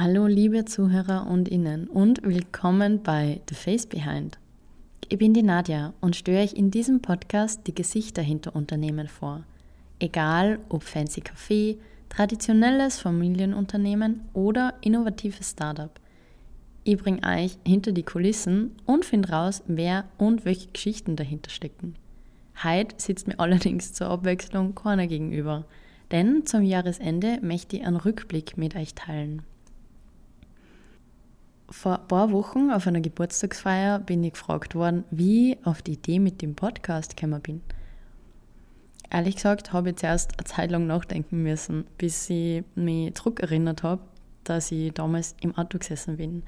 Hallo liebe Zuhörer und Innen und willkommen bei The Face Behind. Ich bin die Nadja und störe euch in diesem Podcast die Gesichter hinter Unternehmen vor. Egal ob Fancy Café, traditionelles Familienunternehmen oder innovatives Startup. Ich bringe euch hinter die Kulissen und finde raus, wer und welche Geschichten dahinter stecken. Heute sitzt mir allerdings zur Abwechslung keiner gegenüber, denn zum Jahresende möchte ich einen Rückblick mit euch teilen. Vor ein paar Wochen auf einer Geburtstagsfeier bin ich gefragt worden, wie ich auf die Idee mit dem Podcast gekommen bin. Ehrlich gesagt habe ich zuerst eine Zeit lang nachdenken müssen, bis ich mich zurückerinnert habe, dass ich damals im Auto gesessen bin.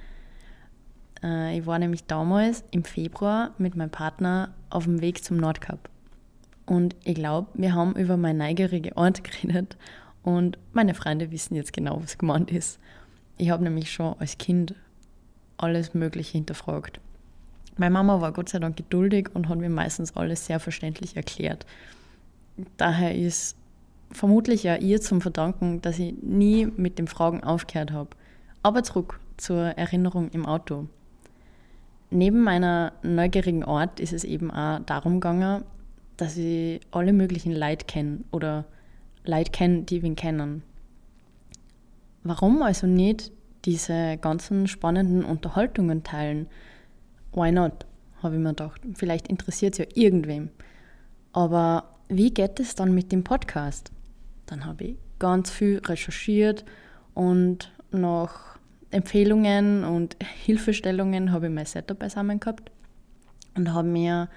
Äh, ich war nämlich damals im Februar mit meinem Partner auf dem Weg zum Nordkap. Und ich glaube, wir haben über meine neugierige Art geredet und meine Freunde wissen jetzt genau, was gemeint ist. Ich habe nämlich schon als Kind alles Mögliche hinterfragt. Meine Mama war Gott sei Dank geduldig und hat mir meistens alles sehr verständlich erklärt. Daher ist vermutlich ja ihr zum Verdanken, dass ich nie mit den Fragen aufgehört habe. Aber zurück zur Erinnerung im Auto. Neben meiner neugierigen Art ist es eben auch darum gegangen, dass ich alle möglichen Leute kenne oder Leute kenne, die ihn kennen. Warum also nicht diese ganzen spannenden Unterhaltungen teilen. Why not? Habe ich mir gedacht. Vielleicht interessiert es ja irgendwem. Aber wie geht es dann mit dem Podcast? Dann habe ich ganz viel recherchiert und nach Empfehlungen und Hilfestellungen habe ich mein Setup beisammen gehabt und habe mir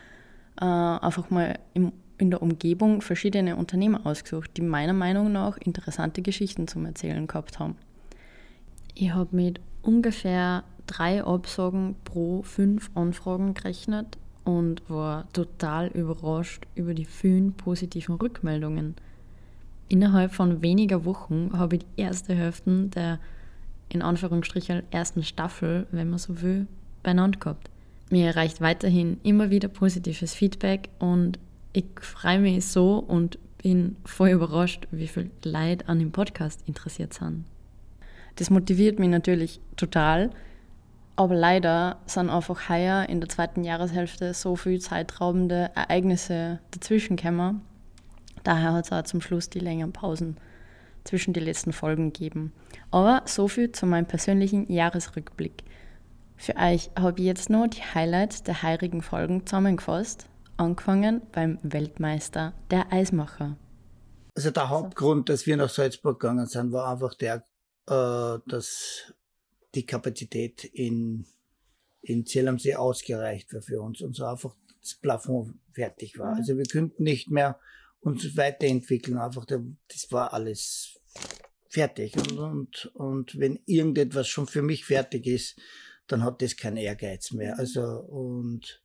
äh, einfach mal im, in der Umgebung verschiedene Unternehmer ausgesucht, die meiner Meinung nach interessante Geschichten zum Erzählen gehabt haben. Ich habe mit ungefähr drei Absagen pro fünf Anfragen gerechnet und war total überrascht über die vielen positiven Rückmeldungen. Innerhalb von weniger Wochen habe ich die erste Hälfte der in Anführungsstrichen ersten Staffel, wenn man so will, beieinander gehabt. Mir erreicht weiterhin immer wieder positives Feedback und ich freue mich so und bin voll überrascht, wie viele Leute an dem Podcast interessiert sind. Das motiviert mich natürlich total. Aber leider sind einfach heuer in der zweiten Jahreshälfte so viele zeitraubende Ereignisse dazwischen gekommen. Daher hat es auch zum Schluss die längeren Pausen zwischen den letzten Folgen gegeben. Aber so viel zu meinem persönlichen Jahresrückblick. Für euch habe ich jetzt nur die Highlights der heurigen Folgen zusammengefasst, angefangen beim Weltmeister der Eismacher. Also der Hauptgrund, dass wir nach Salzburg gegangen sind, war einfach der äh, dass die Kapazität in, in Zell am See ausgereicht war für uns und so einfach das Plafond fertig war. Mhm. Also wir könnten nicht mehr uns weiterentwickeln, einfach das war alles fertig. Und, und, und wenn irgendetwas schon für mich fertig ist, dann hat das keinen Ehrgeiz mehr. Mhm. Also und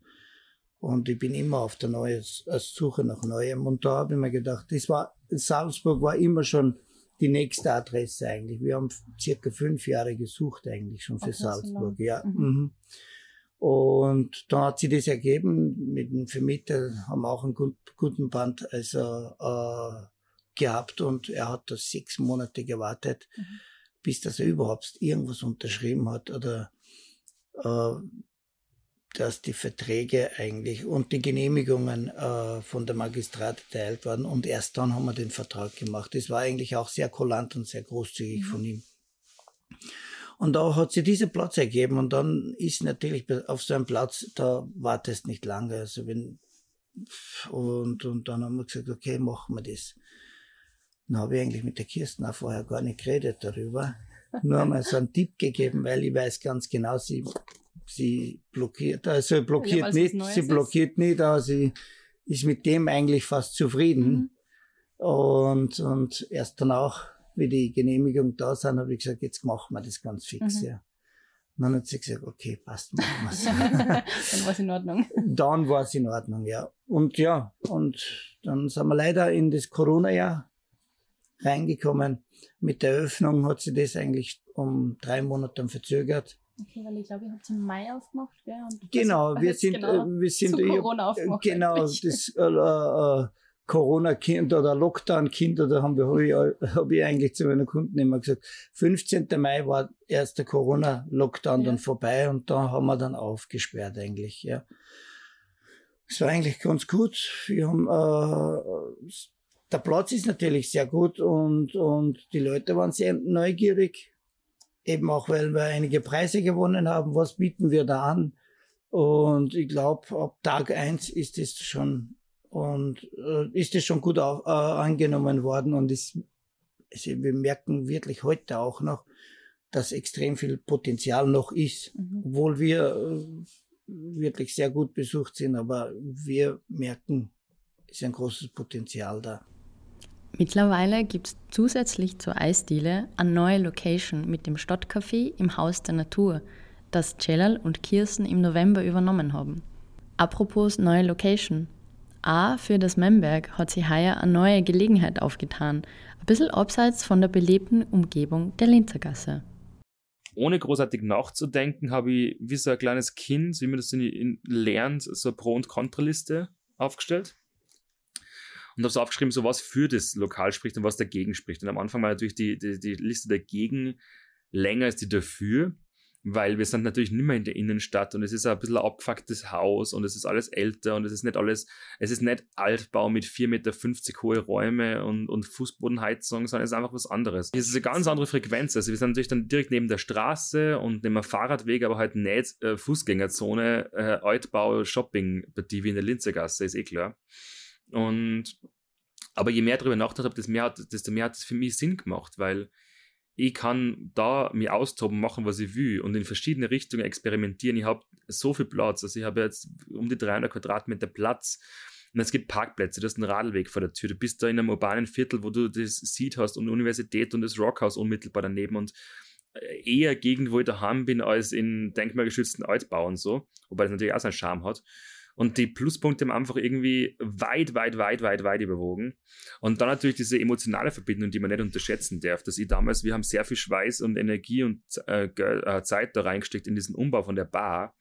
und ich bin immer auf der neuen Suche nach Neuem. Und da habe ich mir gedacht, das war Salzburg war immer schon die nächste Adresse eigentlich. Wir haben circa fünf Jahre gesucht eigentlich schon für okay, Salzburg. So ja. Mhm. mhm. Und dann hat sich das ergeben, mit dem Vermieter haben wir auch einen guten Band also, äh, gehabt und er hat das sechs Monate gewartet, mhm. bis dass er überhaupt irgendwas unterschrieben hat oder äh, dass die Verträge eigentlich und die Genehmigungen äh, von der Magistrat erteilt waren und erst dann haben wir den Vertrag gemacht. Das war eigentlich auch sehr kulant und sehr großzügig mhm. von ihm. Und da hat sich dieser Platz ergeben und dann ist natürlich auf so einem Platz, da wartest nicht lange. Also wenn, und, und dann haben wir gesagt, okay, machen wir das. Dann habe ich eigentlich mit der Kirsten auch vorher gar nicht geredet darüber. Nur einmal so einen Tipp gegeben, weil ich weiß ganz genau, sie sie blockiert, also blockiert nicht, sie blockiert ist. nicht, aber sie ist mit dem eigentlich fast zufrieden. Mhm. Und, und erst danach, wie die Genehmigung da sind, habe ich gesagt, jetzt machen wir das ganz fix, mhm. ja. Und dann hat sie gesagt, okay, passt, machen wir's. dann war es in Ordnung. Dann war es in Ordnung, ja. Und ja, und dann sind wir leider in das Corona-Jahr reingekommen. Mit der Eröffnung hat sie das eigentlich um drei Monate verzögert. Okay, weil ich glaube, ihr habt es im Mai aufgemacht, gell? Und genau, wir sind, genau, äh, wir sind, Corona aufgemacht. Genau, das, äh, äh, Corona-Kind oder Lockdown-Kind oder haben wir, habe ich, hab ich eigentlich zu meinen Kunden immer gesagt, 15. Mai war erst der Corona-Lockdown ja. dann vorbei und da haben wir dann aufgesperrt eigentlich, ja. Es war eigentlich ganz gut. Wir haben, äh, der Platz ist natürlich sehr gut und, und die Leute waren sehr neugierig. Eben auch, weil wir einige Preise gewonnen haben. Was bieten wir da an? Und ich glaube, ab Tag eins ist es schon und äh, ist es schon gut auf, äh, angenommen worden und ist, also wir merken wirklich heute auch noch, dass extrem viel Potenzial noch ist, mhm. obwohl wir äh, wirklich sehr gut besucht sind, aber wir merken, ist ein großes Potenzial da. Mittlerweile gibt es zusätzlich zur Eisdiele eine neue Location mit dem Stadtcafé im Haus der Natur, das Celal und Kirsten im November übernommen haben. Apropos neue Location. A, für das Memberg hat sie heuer eine neue Gelegenheit aufgetan, ein bisschen abseits von der belebten Umgebung der Linzergasse ohne großartig nachzudenken, habe ich wie so ein kleines Kind, wie man das in, in, lernt, so eine Pro- und Kontraliste aufgestellt. Und habe so aufgeschrieben, so was für das Lokal spricht und was dagegen spricht. Und am Anfang war natürlich die, die, die Liste dagegen länger als die dafür weil wir sind natürlich nicht mehr in der Innenstadt und es ist ein bisschen ein abgefucktes Haus und es ist alles älter und es ist nicht alles, es ist nicht Altbau mit 4,50 Meter hohe Räume und, und Fußbodenheizung, sondern es ist einfach was anderes. Es ist eine ganz andere Frequenz. Also wir sind natürlich dann direkt neben der Straße und neben einem Fahrradweg, aber halt nicht äh, Fußgängerzone, äh, Altbau, Shopping-Partie wie in der Linzergasse, ist eh klar. Und aber je mehr darüber nachgedacht habe, desto mehr, desto mehr hat es für mich Sinn gemacht, weil ich kann da mir austoben, machen, was ich will und in verschiedene Richtungen experimentieren. Ich habe so viel Platz. Also ich habe jetzt um die 300 Quadratmeter Platz. Und es gibt Parkplätze, du hast einen Radweg vor der Tür. Du bist da in einem urbanen Viertel, wo du das Seed hast und Universität und das Rockhaus unmittelbar daneben und äh, eher Gegend, wo ich daheim bin, als in denkmalgeschützten Altbau so. Wobei das natürlich auch seinen Charme hat. Und die Pluspunkte haben einfach irgendwie weit, weit, weit, weit, weit überwogen. Und dann natürlich diese emotionale Verbindung, die man nicht unterschätzen darf. Dass ich damals, wir haben sehr viel Schweiß und Energie und äh, äh, Zeit da reingesteckt in diesen Umbau von der Bar.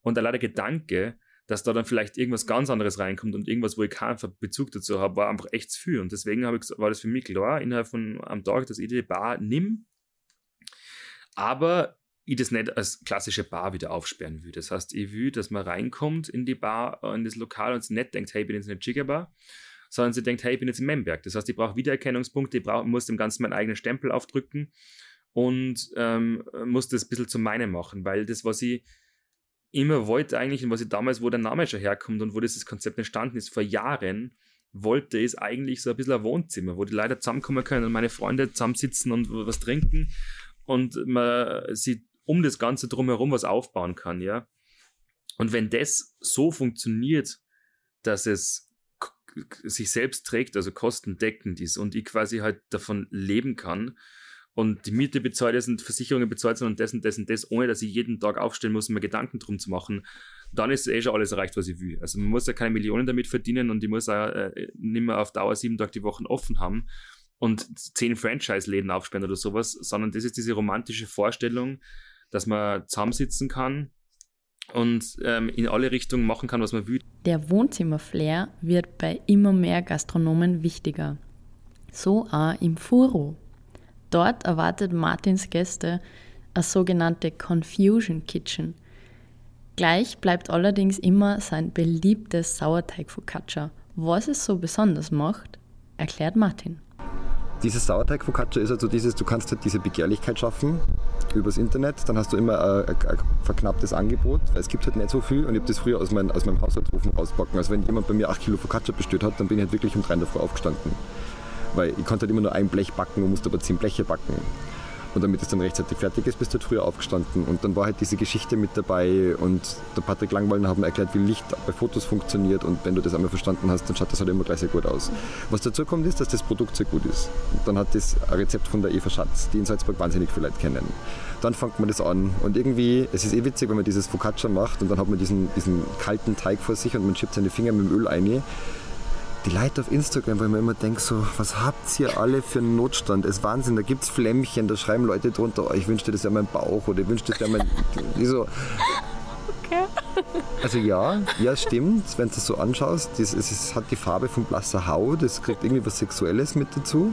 Und allein der Gedanke, dass da dann vielleicht irgendwas ganz anderes reinkommt und irgendwas, wo ich keinen Bezug dazu habe, war einfach echt zu viel. Und deswegen ich, war das für mich klar, innerhalb von einem Tag, dass ich die Bar nimm. Aber ich das nicht als klassische Bar wieder aufsperren will. Das heißt, ich will, dass man reinkommt in die Bar, in das Lokal und sie nicht denkt, hey, ich bin jetzt in der Jiggerbar, sondern sie denkt, hey, ich bin jetzt im Memberg. Das heißt, ich brauche Wiedererkennungspunkte, ich brauch, muss dem Ganzen meinen eigenen Stempel aufdrücken und ähm, muss das ein bisschen zu meinem machen, weil das, was ich immer wollte eigentlich und was ich damals, wo der Name schon herkommt und wo dieses Konzept entstanden ist, vor Jahren, wollte, ist eigentlich so ein bisschen ein Wohnzimmer, wo die Leute zusammenkommen können und meine Freunde zusammensitzen und was trinken und man sie um das Ganze drumherum was aufbauen kann, ja. Und wenn das so funktioniert, dass es sich selbst trägt, also kostendeckend ist und ich quasi halt davon leben kann und die Miete bezahlt ist und Versicherungen bezahlt sind und das und das und das, ohne dass ich jeden Tag aufstehen muss, mir Gedanken drum zu machen, dann ist eh schon alles erreicht, was ich will. Also man muss ja keine Millionen damit verdienen und ich muss auch äh, nicht mehr auf Dauer sieben Tage die Woche offen haben und zehn Franchise-Läden aufsperren oder sowas, sondern das ist diese romantische Vorstellung, dass man zusammensitzen kann und ähm, in alle Richtungen machen kann, was man will. Der Wohnzimmerflair wird bei immer mehr Gastronomen wichtiger. So auch im Furo. Dort erwartet Martins Gäste eine sogenannte Confusion Kitchen. Gleich bleibt allerdings immer sein beliebtes Sauerteig-Focaccia. Was es so besonders macht, erklärt Martin. Dieses Sauerteig-Focaccia ist also dieses, du kannst halt diese Begehrlichkeit schaffen übers Internet, dann hast du immer ein, ein, ein verknapptes Angebot, weil es gibt halt nicht so viel und ich habe das früher aus, mein, aus meinem Haushaltsofen rauspacken. Also wenn jemand bei mir 8 Kilo Focaccia bestellt hat, dann bin ich halt wirklich um 3 in aufgestanden. Weil ich konnte halt immer nur ein Blech backen und musste aber 10 Bleche backen. Und damit es dann rechtzeitig fertig ist, bist du halt früher aufgestanden. Und dann war halt diese Geschichte mit dabei und der Patrick Langwallner hat mir erklärt, wie Licht bei Fotos funktioniert und wenn du das einmal verstanden hast, dann schaut das halt immer gleich sehr gut aus. Was dazu kommt, ist, dass das Produkt sehr gut ist. Und dann hat das ein Rezept von der Eva Schatz, die in Salzburg wahnsinnig viele Leute kennen. Dann fängt man das an und irgendwie, es ist eh witzig, wenn man dieses Focaccia macht und dann hat man diesen, diesen kalten Teig vor sich und man schiebt seine Finger mit dem Öl ein die Leute auf Instagram, ich mir immer denke, so, was habt ihr alle für einen Notstand? Es ist Wahnsinn, da gibt es Flämmchen, da schreiben Leute drunter, oh, ich wünschte, das wäre mein Bauch oder ich wünschte, das wäre mein. Die so, Also ja, ja, stimmt. Wenn du es so anschaust, das, es, es hat die Farbe von blasser Haut, es kriegt irgendwie was Sexuelles mit dazu.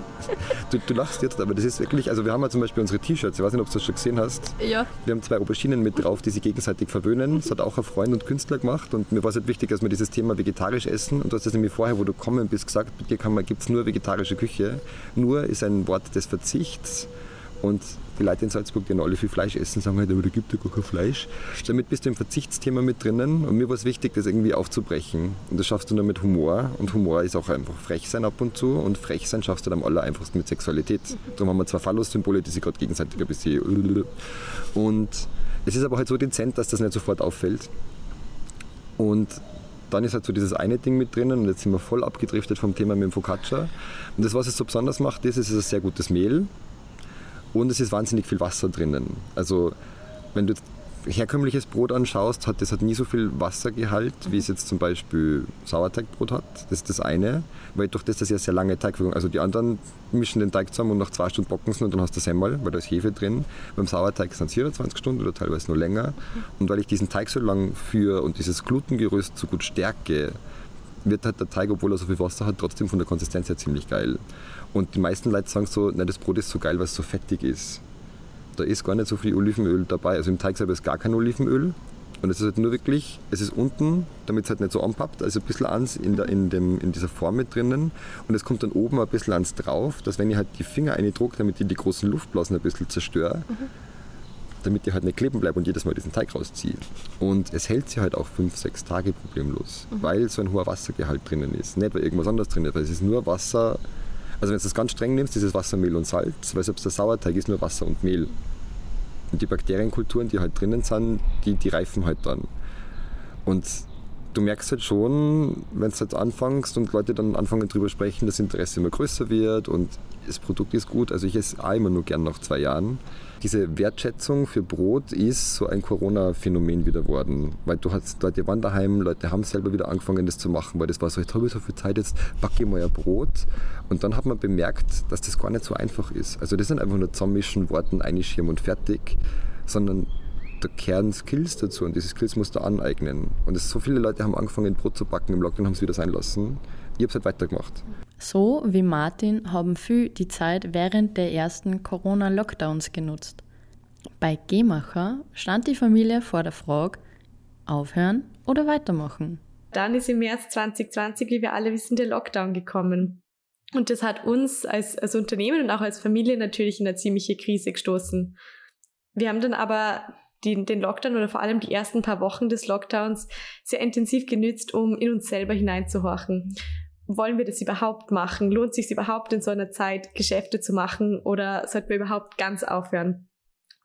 Du, du lachst jetzt, aber das ist wirklich, also wir haben ja zum Beispiel unsere T-Shirts, ich weiß nicht, ob du das schon gesehen hast. Ja. Wir haben zwei Auberginen mit drauf, die sich gegenseitig verwöhnen. Das hat auch ein Freund und Künstler gemacht und mir war es halt wichtig, dass wir dieses Thema vegetarisch essen. Und du hast das nämlich vorher, wo du kommen bist, gesagt, bei dir gibt es nur vegetarische Küche. Nur ist ein Wort des Verzichts und die Leute in Salzburg, die alle viel Fleisch essen, sagen halt, aber da gibt ja gar kein Fleisch. Damit bist du im Verzichtsthema mit drinnen und mir war es wichtig, das irgendwie aufzubrechen. Und das schaffst du nur mit Humor. Und Humor ist auch einfach frech sein ab und zu. Und frech sein schaffst du dann am aller einfachsten mit Sexualität. Darum haben wir zwei Phallus-Symbole, die sich gerade gegenseitig ein bisschen. Und es ist aber halt so dezent, dass das nicht sofort auffällt. Und dann ist halt so dieses eine Ding mit drinnen und jetzt sind wir voll abgedriftet vom Thema mit dem Focaccia. Und das, was es so besonders macht, ist, es ist ein sehr gutes Mehl und es ist wahnsinnig viel Wasser drinnen. Also wenn du herkömmliches Brot anschaust, hat das hat nie so viel Wassergehalt, wie es jetzt zum Beispiel Sauerteigbrot hat. Das ist das eine, weil durch das, dass ja sehr lange Teigführung, also die anderen mischen den Teig zusammen und nach zwei Stunden bocken sie und dann hast du Semmel, weil da ist Hefe drin. Beim Sauerteig sind es 24 Stunden oder teilweise nur länger. Und weil ich diesen Teig so lang führe und dieses Glutengerüst so gut stärke, wird halt der Teig, obwohl er so viel Wasser hat, trotzdem von der Konsistenz her ziemlich geil. Und die meisten Leute sagen so, nein, das Brot ist so geil, weil es so fettig ist. Da ist gar nicht so viel Olivenöl dabei. Also im Teig selber ist gar kein Olivenöl. Und es ist halt nur wirklich, es ist unten, damit es halt nicht so anpappt, also ein bisschen ans in, der, in, dem, in dieser Form mit drinnen. Und es kommt dann oben ein bisschen ans drauf, dass wenn ich halt die Finger eindrucke, damit ich die großen Luftblasen ein bisschen zerstöre, mhm. damit die halt nicht kleben bleibt und jedes Mal diesen Teig rausziehe. Und es hält sich halt auch fünf, sechs Tage problemlos, mhm. weil so ein hoher Wassergehalt drinnen ist. Nicht, weil irgendwas anderes drin ist, weil es ist nur Wasser, also wenn du das ganz streng nimmst, ist es Wasser, Mehl und Salz, weil selbst der Sauerteig ist nur Wasser und Mehl. Und die Bakterienkulturen, die halt drinnen sind, die, die reifen halt dann. Und du merkst halt schon, wenn du halt anfängst und Leute dann anfangen drüber sprechen, das Interesse immer größer wird und das Produkt ist gut. Also ich esse auch immer nur gern nach zwei Jahren diese Wertschätzung für Brot ist so ein Corona-Phänomen wieder worden. Weil du hast, Leute waren daheim, Leute haben selber wieder angefangen, das zu machen, weil das war so, ich habe so viel Zeit, jetzt backe ich mal ein Brot. Und dann hat man bemerkt, dass das gar nicht so einfach ist. Also das sind einfach nur zusammischen Worten, einschirmen und fertig, sondern da kehren Skills dazu und diese Skills musst du aneignen. Und es, so viele Leute haben angefangen, Brot zu backen im Lockdown, haben es wieder sein lassen. Ich habe es halt weitergemacht. So wie Martin haben viele die Zeit während der ersten Corona-Lockdowns genutzt. Bei Gehmacher stand die Familie vor der Frage, aufhören oder weitermachen. Dann ist im März 2020, wie wir alle wissen, der Lockdown gekommen. Und das hat uns als, als Unternehmen und auch als Familie natürlich in eine ziemliche Krise gestoßen. Wir haben dann aber die, den Lockdown oder vor allem die ersten paar Wochen des Lockdowns sehr intensiv genützt, um in uns selber hineinzuhorchen wollen wir das überhaupt machen? Lohnt sich überhaupt in so einer Zeit Geschäfte zu machen oder sollten wir überhaupt ganz aufhören?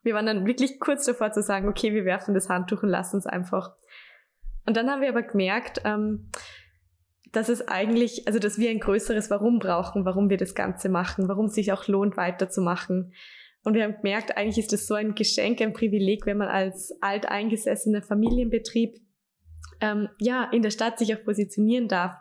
Wir waren dann wirklich kurz davor zu sagen, okay, wir werfen das Handtuch und lassen es einfach. Und dann haben wir aber gemerkt, ähm, dass es eigentlich, also dass wir ein größeres Warum brauchen, warum wir das Ganze machen, warum es sich auch lohnt, weiterzumachen. Und wir haben gemerkt, eigentlich ist das so ein Geschenk, ein Privileg, wenn man als alteingesessener Familienbetrieb ähm, ja in der Stadt sich auch positionieren darf.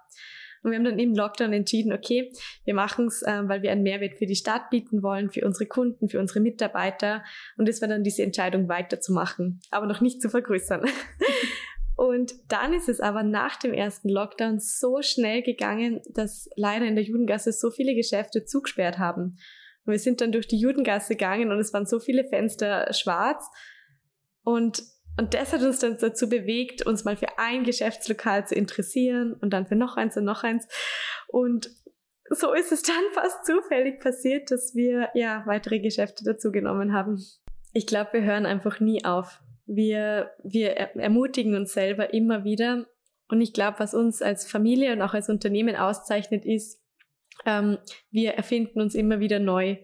Und wir haben dann im Lockdown entschieden, okay, wir machen es, äh, weil wir einen Mehrwert für die Stadt bieten wollen, für unsere Kunden, für unsere Mitarbeiter. Und das war dann diese Entscheidung weiterzumachen, aber noch nicht zu vergrößern. Und dann ist es aber nach dem ersten Lockdown so schnell gegangen, dass leider in der Judengasse so viele Geschäfte zugesperrt haben. Und wir sind dann durch die Judengasse gegangen und es waren so viele Fenster schwarz. Und und das hat uns dann dazu bewegt, uns mal für ein Geschäftslokal zu interessieren und dann für noch eins und noch eins. Und so ist es dann fast zufällig passiert, dass wir ja weitere Geschäfte dazu genommen haben. Ich glaube, wir hören einfach nie auf. Wir, wir ermutigen uns selber immer wieder. Und ich glaube, was uns als Familie und auch als Unternehmen auszeichnet, ist, ähm, wir erfinden uns immer wieder neu.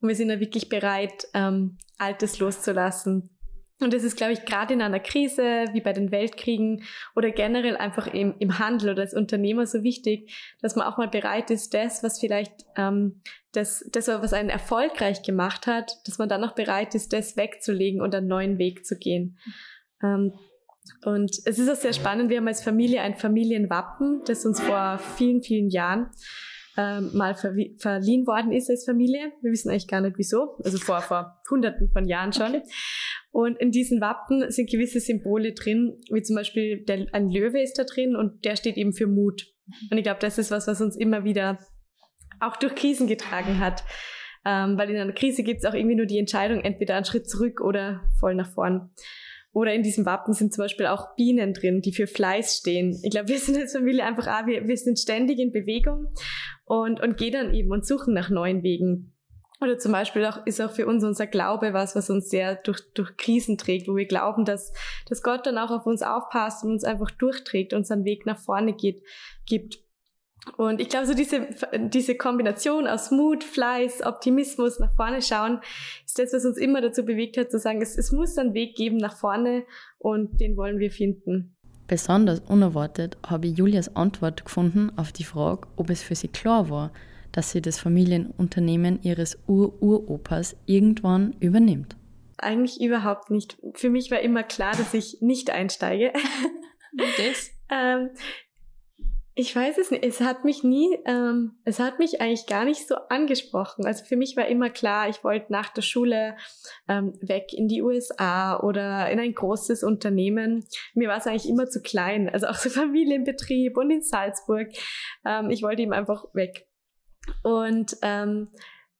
Und wir sind ja wirklich bereit, ähm, Altes loszulassen, und das ist, glaube ich, gerade in einer Krise wie bei den Weltkriegen oder generell einfach im, im Handel oder als Unternehmer so wichtig, dass man auch mal bereit ist, das, was vielleicht ähm, das, das, was einen erfolgreich gemacht hat, dass man dann auch bereit ist, das wegzulegen und einen neuen Weg zu gehen. Ähm, und es ist auch sehr spannend, wir haben als Familie ein Familienwappen, das uns vor vielen, vielen Jahren ähm, mal verliehen worden ist als Familie. Wir wissen eigentlich gar nicht wieso, also vor, vor hunderten von Jahren schon. Okay. Und in diesen Wappen sind gewisse Symbole drin, wie zum Beispiel der, ein Löwe ist da drin und der steht eben für Mut. Und ich glaube, das ist was, was uns immer wieder auch durch Krisen getragen hat. Ähm, weil in einer Krise gibt es auch irgendwie nur die Entscheidung, entweder einen Schritt zurück oder voll nach vorn. Oder in diesem Wappen sind zum Beispiel auch Bienen drin, die für Fleiß stehen. Ich glaube, wir sind als Familie einfach, ah, wir, wir sind ständig in Bewegung und, und gehen dann eben und suchen nach neuen Wegen. Oder zum Beispiel auch, ist auch für uns unser Glaube was, was uns sehr durch, durch Krisen trägt, wo wir glauben, dass, dass Gott dann auch auf uns aufpasst und uns einfach durchträgt, unseren Weg nach vorne geht, gibt. Und ich glaube, so diese, diese Kombination aus Mut, Fleiß, Optimismus, nach vorne schauen, ist das, was uns immer dazu bewegt hat, zu sagen, es, es muss einen Weg geben nach vorne und den wollen wir finden. Besonders unerwartet habe ich Julias Antwort gefunden auf die Frage, ob es für sie klar war, dass sie das Familienunternehmen ihres Ur-Uropas irgendwann übernimmt. Eigentlich überhaupt nicht. Für mich war immer klar, dass ich nicht einsteige. Das? ähm, ich weiß es nicht. Es hat mich nie, ähm, es hat mich eigentlich gar nicht so angesprochen. Also für mich war immer klar, ich wollte nach der Schule ähm, weg in die USA oder in ein großes Unternehmen. Mir war es eigentlich immer zu klein. Also auch so Familienbetrieb und in Salzburg. Ähm, ich wollte ihm einfach weg. Und ähm,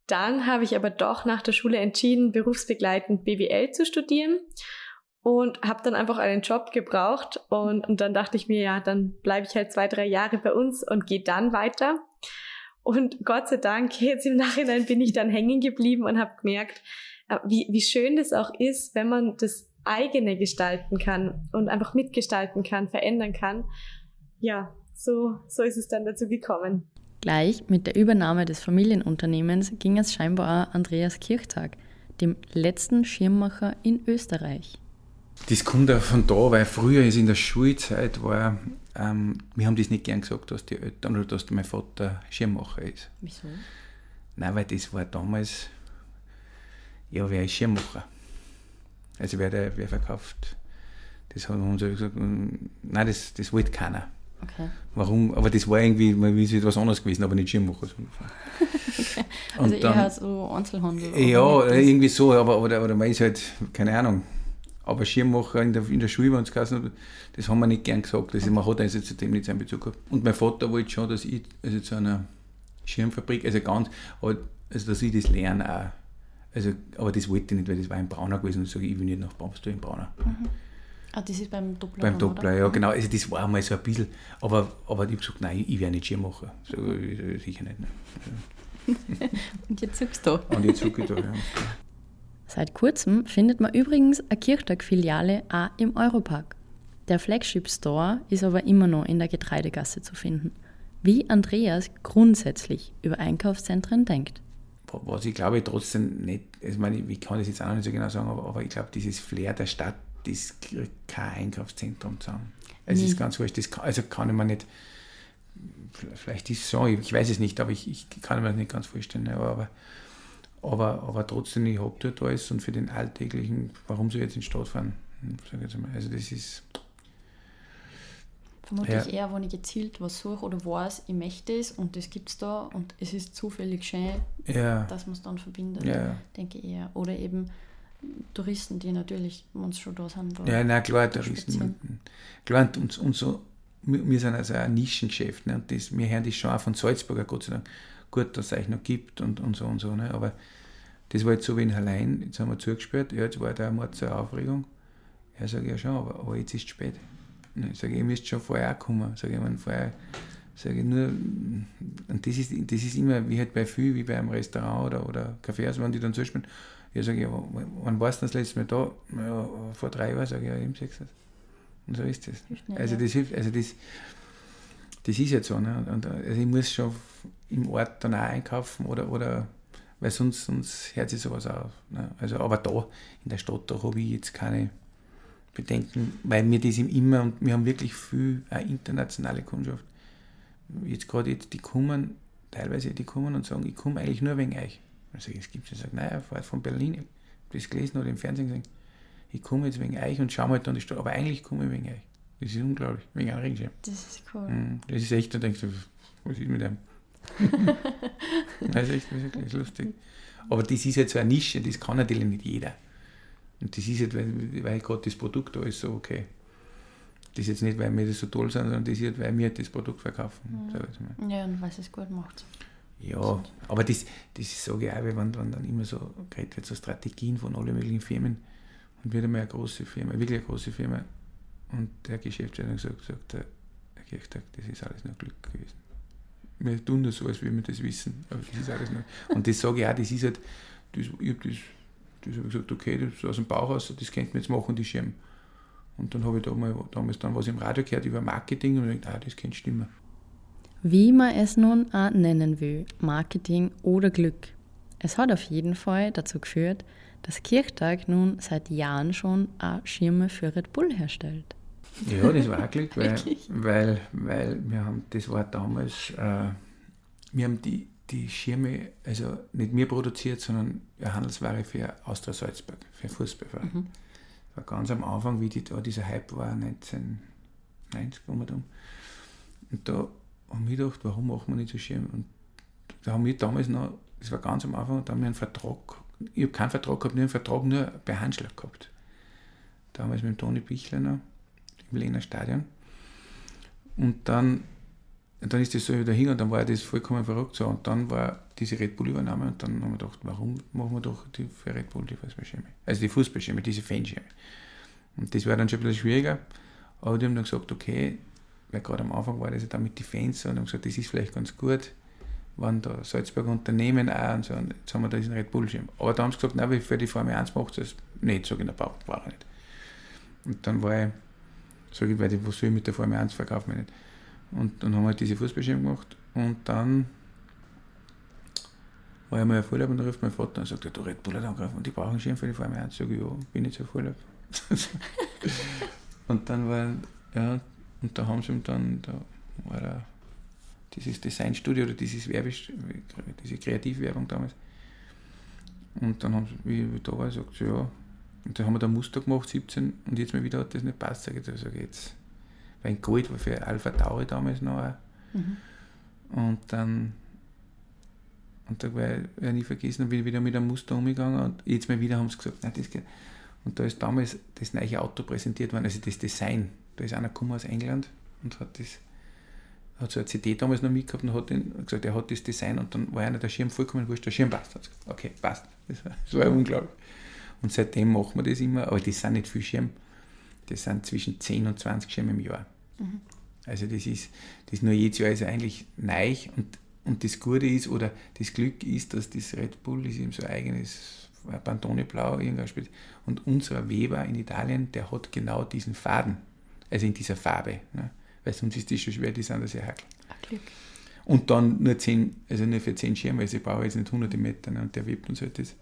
dann habe ich aber doch nach der Schule entschieden, berufsbegleitend BWL zu studieren und habe dann einfach einen Job gebraucht und, und dann dachte ich mir, ja, dann bleibe ich halt zwei, drei Jahre bei uns und gehe dann weiter. Und Gott sei Dank, jetzt im Nachhinein bin ich dann hängen geblieben und habe gemerkt, äh, wie, wie schön das auch ist, wenn man das eigene gestalten kann und einfach mitgestalten kann, verändern kann. Ja, so, so ist es dann dazu gekommen. Gleich mit der Übernahme des Familienunternehmens ging es scheinbar Andreas Kirchtag, dem letzten Schirmmacher in Österreich. Das kommt auch von da, weil früher ist in der Schulzeit war, ähm, wir haben das nicht gern gesagt, dass die Eltern oder dass mein Vater Schirmmacher ist. Wieso? Nein, weil das war damals, ja, wer ist Schirmmacher? Also wer, der, wer verkauft, das haben uns gesagt, nein, das, das wollte keiner. Okay. Warum? Aber das war irgendwie, mal ist etwas anderes gewesen, aber nicht Schirmmacher. also eher so Einzelhandel. Ja, irgendwie so, aber, aber, aber man ist halt, keine Ahnung, aber Schirmmacher in der, in der Schule, wenn es geheißen das haben wir nicht gern gesagt. Also man hat also zu dem nicht seinen Bezug gehabt. Und mein Vater wollte schon, dass ich also zu einer Schirmfabrik, also ganz, also dass ich das lerne auch. Also, aber das wollte ich nicht, weil das war ein Brauner gewesen und ich sage, ich will nicht nach Bamstor in Brauner. Mhm. Ah, das ist beim Doppler. Beim Doppler, ja, genau. Also das war einmal so ein bisschen, aber, aber ich habe gesagt, nein, ich werde nicht Schirmmacher. So, sicher nicht. Ne. und jetzt zuckst du. Und jetzt zucke ich da, ja. Seit kurzem findet man übrigens eine Kirchtag-Filiale auch im Europark. Der Flagship Store ist aber immer noch in der Getreidegasse zu finden. Wie Andreas grundsätzlich über Einkaufszentren denkt. Was ich glaube trotzdem nicht, ich meine, ich kann das jetzt auch noch nicht so genau sagen, aber, aber ich glaube, dieses Flair der Stadt, das kriegt kein Einkaufszentrum zusammen. Es nee. ist ganz wurscht, das kann, also kann ich mir nicht, vielleicht ist es so, ich weiß es nicht, aber ich, ich kann mir das nicht ganz vorstellen, aber, aber aber, aber trotzdem, ich habe dort alles und für den alltäglichen, warum soll ich jetzt in die Stadt fahren? Also das ist. Vermutlich ja. eher, wenn ich gezielt was suche oder weiß, ich möchte es und das gibt es da und es ist zufällig schön, ja. dass man es dann verbindet, ja. denke ich eher. Oder eben Touristen, die natürlich, sie schon da sind. Da ja, na klar, Touristen. Klar, und, und so, wir, wir sind also ein Nischengeschäft ne, und das, wir hören das schon auch von Salzburger, Gott sei Dank gut, dass es euch noch gibt und, und so und so. Ne? Aber das war jetzt so wie in Hallein, jetzt haben wir zugesperrt, ja, jetzt war da eine Aufregung. Ja, sage ich ja schon, aber, aber jetzt ist es spät. Ne, ich sage, ihr müsst schon vorher auch kommen. Sage ich, man, vorher, sage ich nur, und das ist, das ist immer wie halt bei viel, wie bei einem Restaurant oder, oder Cafés, wenn die dann zusperren. Ja, sage ich, ja, wann warst du das letzte Mal da? Ja, vor drei Jahren, sage ich, ja, im sechs. Und so ist das. Also das hilft, also das, das ist jetzt so. Ne? Und, also ich muss schon im Ort dann auch einkaufen oder, oder weil sonst, sonst hört sich sowas auf. Ne? Also, aber da in der Stadt, da habe ich jetzt keine Bedenken, weil wir das immer und wir haben wirklich viel eine internationale Kundschaft. Jetzt gerade jetzt, die kommen, teilweise die kommen und sagen, ich komme eigentlich nur wegen euch. Also es gibt es, sagen, naja, fahrt von Berlin, ich habe das gelesen oder im Fernsehen gesehen, ich komme jetzt wegen euch und schaue mal dann die Stadt, aber eigentlich komme ich wegen euch. Das ist unglaublich, wegen einem Regenschirm. Das ist cool. Mhm. Das ist echt, da denkst du, was ist mit einem? das ist echt wirklich lustig. Aber das ist jetzt so eine Nische, das kann natürlich nicht jeder. Und das ist jetzt, weil, weil gerade das Produkt da ist so okay. Das ist jetzt nicht, weil wir das so toll sind, sondern das ist jetzt, weil wir das Produkt verkaufen. Mhm. Ja, und was es gut macht. Ja, aber das, das sage ich auch, wenn, wenn dann immer so geredet wird, so Strategien von allen möglichen Firmen und wieder mal eine große Firma, wirklich eine große Firma. Und der Geschäftsführer hat gesagt, sagt der Herr Kirchtag, das ist alles nur Glück gewesen. Wir tun das so, als würden wir das wissen, aber das ist alles nur. Und das sage ich auch, das ist halt, das, ich habe das, das hab gesagt, okay, das ist aus dem Bauch aus, das könnten wir jetzt machen, die Schirm. Und dann habe ich da mal, damals dann was im Radio gehört über Marketing und ich gedacht, ah, das könnte stimmen. Wie man es nun auch nennen will, Marketing oder Glück. Es hat auf jeden Fall dazu geführt, dass Kirchtag nun seit Jahren schon auch Schirme für Red Bull herstellt. Ja, das war auch Glück, weil, weil, weil wir haben, das war damals, äh, wir haben die, die Schirme, also nicht wir produziert, sondern eine Handelsware für Austria Salzburg, für Fußballverein. Mhm. Das war ganz am Anfang, wie die, da dieser Hype war, 1990 um und um. Und da haben wir gedacht, warum machen wir nicht so Schirme? Und da haben wir damals noch, das war ganz am Anfang, da haben wir einen Vertrag, ich habe keinen Vertrag gehabt, nur einen Vertrag nur bei Handschlag gehabt. Damals mit dem Toni Bichler noch im Lehner Stadion. Und dann, dann ist das so wieder hin und dann war das vollkommen verrückt so. Und dann war diese Red Bull-Übernahme und dann haben wir gedacht, warum machen wir doch die, für Red Bull die Fußballschirme? Also die Fußballschirme, diese Fanschirme. Und das war dann schon ein bisschen schwieriger. Aber die haben dann gesagt, okay, weil gerade am Anfang war das ja dann mit den Fans so, und haben gesagt, das ist vielleicht ganz gut, wenn da Salzburger Unternehmen auch und so, und jetzt haben wir da diesen Red Bull-Schirm. Aber da haben sie gesagt, nein, für die Formel 1 macht es nicht, ich, na, braucht er nicht. Und dann war ich Sag ich, weil die, was soll ich mit der Formel 1 verkaufen nicht. Und dann haben wir halt diese Fußballschirme gemacht und dann war ich mal auf Urlaub und dann ruft mein Vater und sagt, ja, du Red Bull hat angegriffen und die brauchen einen Schirm für die Formel 1. Sag ich, ja, bin ich auf Urlaub. und dann war, ja, und da haben sie ihm dann, da war er, dieses Designstudio oder dieses Werbe, diese Kreativwerbung damals. Und dann haben sie, wie, wie da war, sagt sie, ja, und da haben wir da Muster gemacht, 17, und jetzt mal wieder hat das nicht passt, sage ich, also jetzt. Weil in Gold war für Alpha Tauri damals noch. Mhm. Und dann, und da war ich nie vergessen, dann bin ich wieder mit einem Muster umgegangen und jetzt mal wieder haben sie gesagt, nein, das geht. Und da ist damals das neue Auto präsentiert worden, also das Design. Da ist einer gekommen aus England und hat das hat so eine CD damals noch mitgehabt und hat den, gesagt, er hat das Design und dann war einer der Schirm vollkommen wurscht, der Schirm passt. okay, passt. Das war, das war unglaublich. Und seitdem machen wir das immer, aber das sind nicht viele Schirme. Das sind zwischen 10 und 20 Schirme im Jahr. Mhm. Also das ist, das nur jedes Jahr ist eigentlich neu und, und das Gute ist oder das Glück ist, dass das Red Bull ist eben so ein eigenes Pantone Blau irgendwas spielt. Und unser Weber in Italien, der hat genau diesen Faden, also in dieser Farbe. Ne? Weil sonst ist das schon schwer, die sind da sehr hakel. Glück. Und dann nur 10, also nur für 10 Schirme, also ich brauche jetzt nicht hunderte Meter ne? und der webt uns halt das.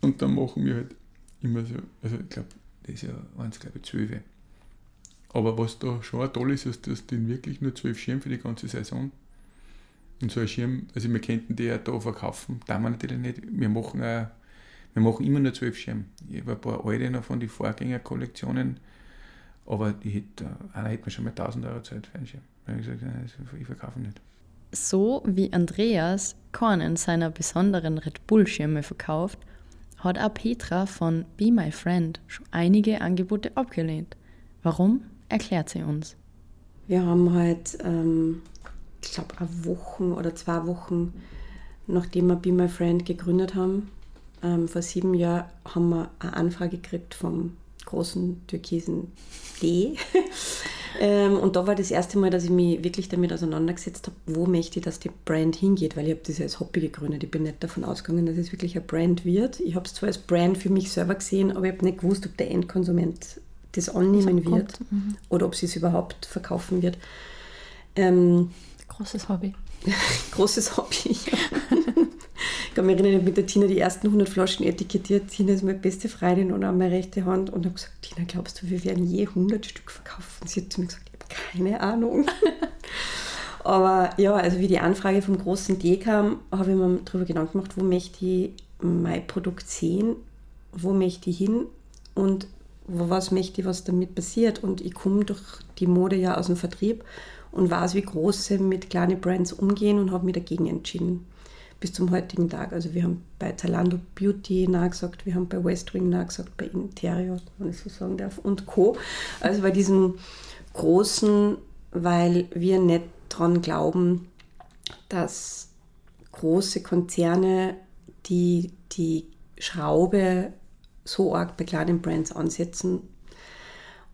Und dann machen wir halt immer so, also ich glaube, das ist ja eins, glaube ich, zwölf. Aber was da schon toll ist, ist, dass die wirklich nur zwölf Schirme für die ganze Saison. Und so ein Schirm, also wir könnten die ja da verkaufen, da wir natürlich nicht. Wir machen, auch, wir machen immer nur zwölf Schirme. Ich habe ein paar alte noch von den Vorgängerkollektionen, aber die hätte, einer hätte mir schon mal 1000 Euro Zeit für einen Schirm. Da habe ich gesagt, ich verkaufe nicht. So wie Andreas keinen seiner besonderen Red Bull-Schirme verkauft, hat auch Petra von Be My Friend schon einige Angebote abgelehnt. Warum, erklärt sie uns. Wir haben halt, ähm, ich glaube, eine Woche oder zwei Wochen, nachdem wir Be My Friend gegründet haben, ähm, vor sieben Jahren, haben wir eine Anfrage gekriegt vom großen türkisen D. Ähm, und da war das erste Mal, dass ich mich wirklich damit auseinandergesetzt habe, wo möchte ich, dass die Brand hingeht, weil ich habe das ja als Hobby gegründet. Ich bin nicht davon ausgegangen, dass es wirklich ein Brand wird. Ich habe es zwar als Brand für mich selber gesehen, aber ich habe nicht gewusst, ob der Endkonsument das annehmen wird mhm. oder ob sie es überhaupt verkaufen wird. Ähm, großes Hobby. großes Hobby, ja. Ich kann mich erinnern, mit der Tina die ersten 100 Flaschen etikettiert. Tina ist meine beste Freundin und an meine rechte Hand. Und habe gesagt, Tina, glaubst du, wir werden je 100 Stück verkaufen? Sie hat zu mir gesagt, ich habe keine Ahnung. Aber ja, also wie die Anfrage vom großen D kam, habe ich mir darüber Gedanken gemacht, wo möchte ich mein Produkt sehen, wo möchte ich hin und was möchte ich, was damit passiert. Und ich komme durch die Mode ja aus dem Vertrieb und weiß, wie große mit kleinen Brands umgehen und habe mich dagegen entschieden. Bis zum heutigen Tag. Also wir haben bei Zalando Beauty nachgesagt, wir haben bei Westwing nachgesagt, bei Interior, wenn ich so sagen darf, und Co. Also bei diesen großen, weil wir nicht daran glauben, dass große Konzerne die die Schraube so arg bei kleinen Brands ansetzen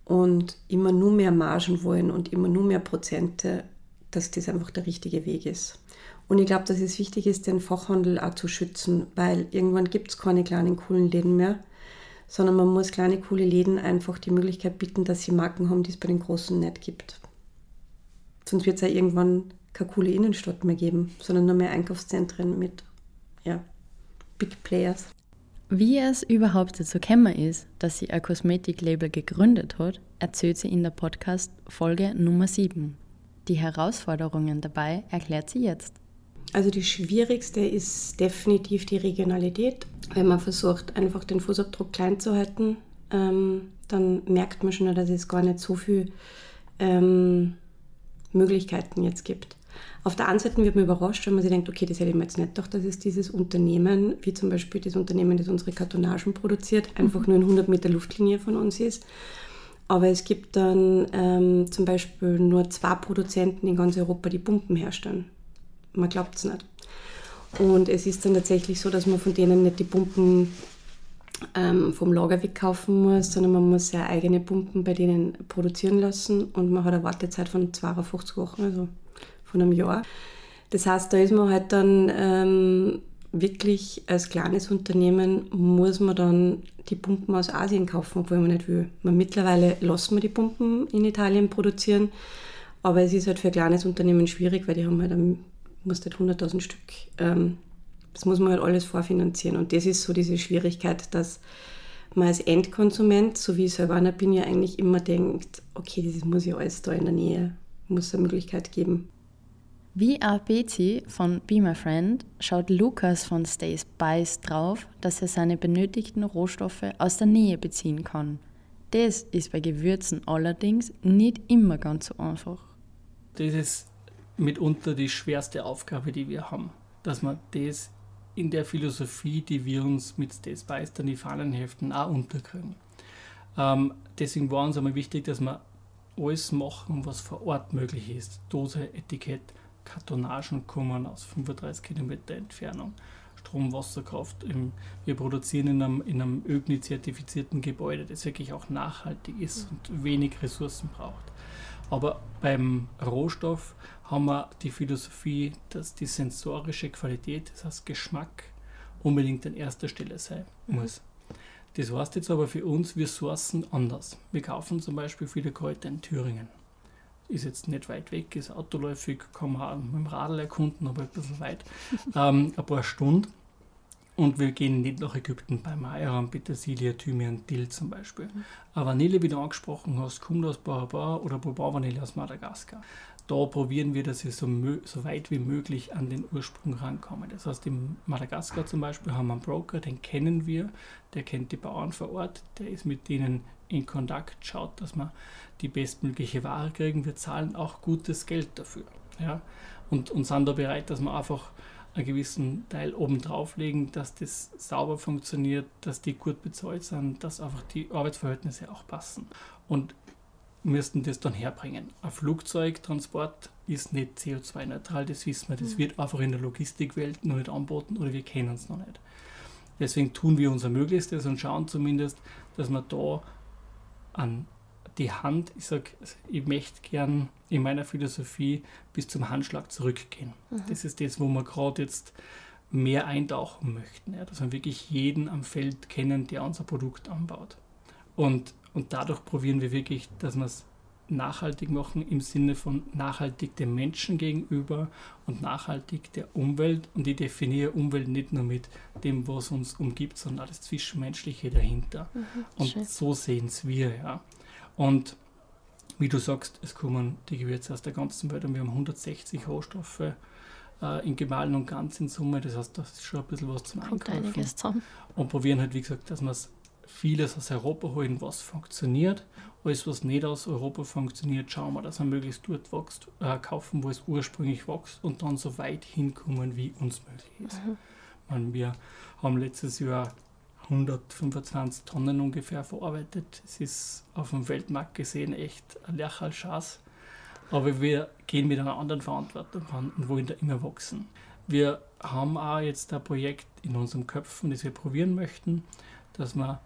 und immer nur mehr Margen wollen und immer nur mehr Prozente, dass das einfach der richtige Weg ist. Und ich glaube, dass es wichtig ist, den Fachhandel auch zu schützen, weil irgendwann gibt es keine kleinen coolen Läden mehr, sondern man muss kleine coole Läden einfach die Möglichkeit bieten, dass sie Marken haben, die es bei den großen nicht gibt. Sonst wird es ja irgendwann keine coole Innenstadt mehr geben, sondern nur mehr Einkaufszentren mit ja, Big Players. Wie es überhaupt dazu gekommen ist, dass sie ein Kosmetiklabel gegründet hat, erzählt sie in der Podcast-Folge Nummer 7. Die Herausforderungen dabei erklärt sie jetzt. Also die schwierigste ist definitiv die Regionalität. Wenn man versucht, einfach den Fußabdruck klein zu halten, ähm, dann merkt man schon, dass es gar nicht so viele ähm, Möglichkeiten jetzt gibt. Auf der einen Seite wird man überrascht, wenn man sich denkt, okay, das hätte ich mir jetzt nicht gedacht, dass es dieses Unternehmen, wie zum Beispiel das Unternehmen, das unsere Kartonagen produziert, einfach mhm. nur in 100 Meter Luftlinie von uns ist. Aber es gibt dann ähm, zum Beispiel nur zwei Produzenten in ganz Europa, die Pumpen herstellen. Man glaubt es nicht. Und es ist dann tatsächlich so, dass man von denen nicht die Pumpen ähm, vom Lager wegkaufen muss, sondern man muss seine eigene Pumpen bei denen produzieren lassen und man hat eine Wartezeit von 52 Wochen. Also von einem Jahr. Das heißt, da ist man halt dann ähm, wirklich als kleines Unternehmen muss man dann die Pumpen aus Asien kaufen, obwohl man nicht will. Man, mittlerweile lassen wir die Pumpen in Italien produzieren, aber es ist halt für ein kleines Unternehmen schwierig, weil die haben halt, ein, muss halt 100.000 Stück, ähm, das muss man halt alles vorfinanzieren und das ist so diese Schwierigkeit, dass man als Endkonsument, so wie ich selber einer bin, ja eigentlich immer denkt, okay, das muss ja alles da in der Nähe, muss es eine Möglichkeit geben. Wie auch Betsy von Be My Friend schaut Lukas von Stay Spice drauf, dass er seine benötigten Rohstoffe aus der Nähe beziehen kann. Das ist bei Gewürzen allerdings nicht immer ganz so einfach. Das ist mitunter die schwerste Aufgabe, die wir haben, dass man das in der Philosophie, die wir uns mit Spice dann die Fahnen heften, auch unterkriegen. Ähm, deswegen war uns einmal wichtig, dass wir alles machen, was vor Ort möglich ist. Dose, Etikett, Kartonagen kommen aus 35 Kilometer Entfernung. Strom, Wasserkraft. Wir produzieren in einem, in einem ÖGNI-zertifizierten Gebäude, das wirklich auch nachhaltig ist und wenig Ressourcen braucht. Aber beim Rohstoff haben wir die Philosophie, dass die sensorische Qualität, das heißt Geschmack, unbedingt an erster Stelle sein mhm. muss. Das heißt jetzt aber für uns, wir sourcen anders. Wir kaufen zum Beispiel viele Kräuter in Thüringen ist jetzt nicht weit weg, ist autoläufig, kann man mit dem Radl erkunden, aber ein bisschen weit, ähm, ein paar Stunden. Und wir gehen nicht nach Ägypten bei Majoran, Petersilie, Thymian, Dill zum Beispiel. Mhm. Aber Vanille, wie du angesprochen hast, kommt aus Bourbon oder Bourbon Vanille aus Madagaskar. Da probieren wir, dass wir so, so, weit wie möglich an den Ursprung rankommen. Das heißt, in Madagaskar zum Beispiel haben wir einen Broker, den kennen wir, der kennt die Bauern vor Ort, der ist mit denen in Kontakt, schaut, dass wir die bestmögliche Ware kriegen. Wir zahlen auch gutes Geld dafür. Ja? Und, und sind da bereit, dass wir einfach einen gewissen Teil oben drauflegen, dass das sauber funktioniert, dass die gut bezahlt sind, dass einfach die Arbeitsverhältnisse auch passen. Und müssten das dann herbringen. Ein Flugzeugtransport ist nicht CO2-neutral, das wissen wir. Das mhm. wird einfach in der Logistikwelt noch nicht anboten oder wir kennen es noch nicht. Deswegen tun wir unser Möglichstes und schauen zumindest, dass wir da an die Hand, ich sage, ich möchte gern in meiner Philosophie bis zum Handschlag zurückgehen. Mhm. Das ist das, wo wir gerade jetzt mehr eintauchen möchten, ja, dass wir wirklich jeden am Feld kennen, der unser Produkt anbaut. Und, und dadurch probieren wir wirklich, dass wir es nachhaltig machen im Sinne von nachhaltig dem Menschen gegenüber und nachhaltig der Umwelt. Und ich definiere Umwelt nicht nur mit dem, was uns umgibt, sondern alles Zwischenmenschliche dahinter. Mhm, und schön. so sehen es wir. Ja. Und wie du sagst, es kommen die Gewürze aus der ganzen Welt und wir haben 160 Rohstoffe äh, in Gemahlen und ganz in Summe. Das heißt, das ist schon ein bisschen was zum Kommt Einkaufen. einiges zusammen. Und probieren halt, wie gesagt, dass wir es vieles aus Europa holen, was funktioniert. Alles, was nicht aus Europa funktioniert, schauen wir, dass wir möglichst dort wächst, äh, kaufen, wo es ursprünglich wächst und dann so weit hinkommen, wie uns möglich ist. Mhm. Meine, wir haben letztes Jahr 125 Tonnen ungefähr verarbeitet. Es ist auf dem Weltmarkt gesehen echt ein Lächerlschatz. Aber wir gehen mit einer anderen Verantwortung ran und wollen da immer wachsen. Wir haben auch jetzt ein Projekt in unseren Köpfen, das wir probieren möchten, dass wir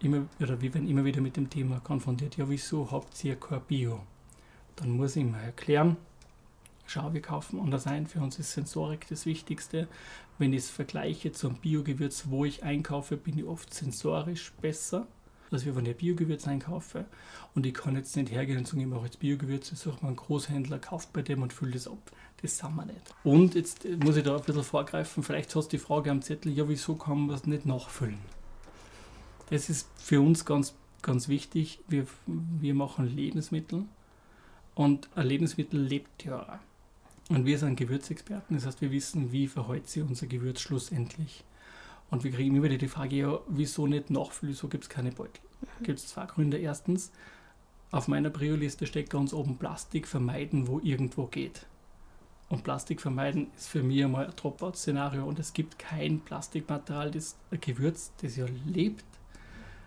immer, oder wir werden immer wieder mit dem Thema konfrontiert, ja, wieso habt ihr kein Bio? Dann muss ich mal erklären, schau, wir kaufen anders ein. Für uns ist Sensorik das Wichtigste. Wenn ich es vergleiche zum Biogewürz, wo ich einkaufe, bin ich oft sensorisch besser, als wenn ich Biogewürz einkaufe. Und ich kann jetzt nicht hergehen und sagen, ich mache jetzt Biogewürze, suche mal einen Großhändler, kauft bei dem und füllt das ab. Das sind wir nicht. Und jetzt muss ich da ein bisschen vorgreifen, vielleicht hast du die Frage am Zettel, ja, wieso kann man das nicht nachfüllen? Das ist für uns ganz, ganz wichtig. Wir, wir machen Lebensmittel und ein Lebensmittel lebt ja. Und wir sind Gewürzexperten, das heißt, wir wissen, wie verhält sich unser Gewürz schlussendlich. Und wir kriegen immer wieder die Frage, ja, wieso nicht nachfüllen, wieso gibt es keine Beutel? Mhm. Gibt es zwei Gründe. Erstens, auf meiner Prio-Liste steht ganz oben Plastik vermeiden, wo irgendwo geht. Und Plastik vermeiden ist für mich einmal ein Dropout-Szenario und es gibt kein Plastikmaterial, das ein Gewürz, das ja lebt,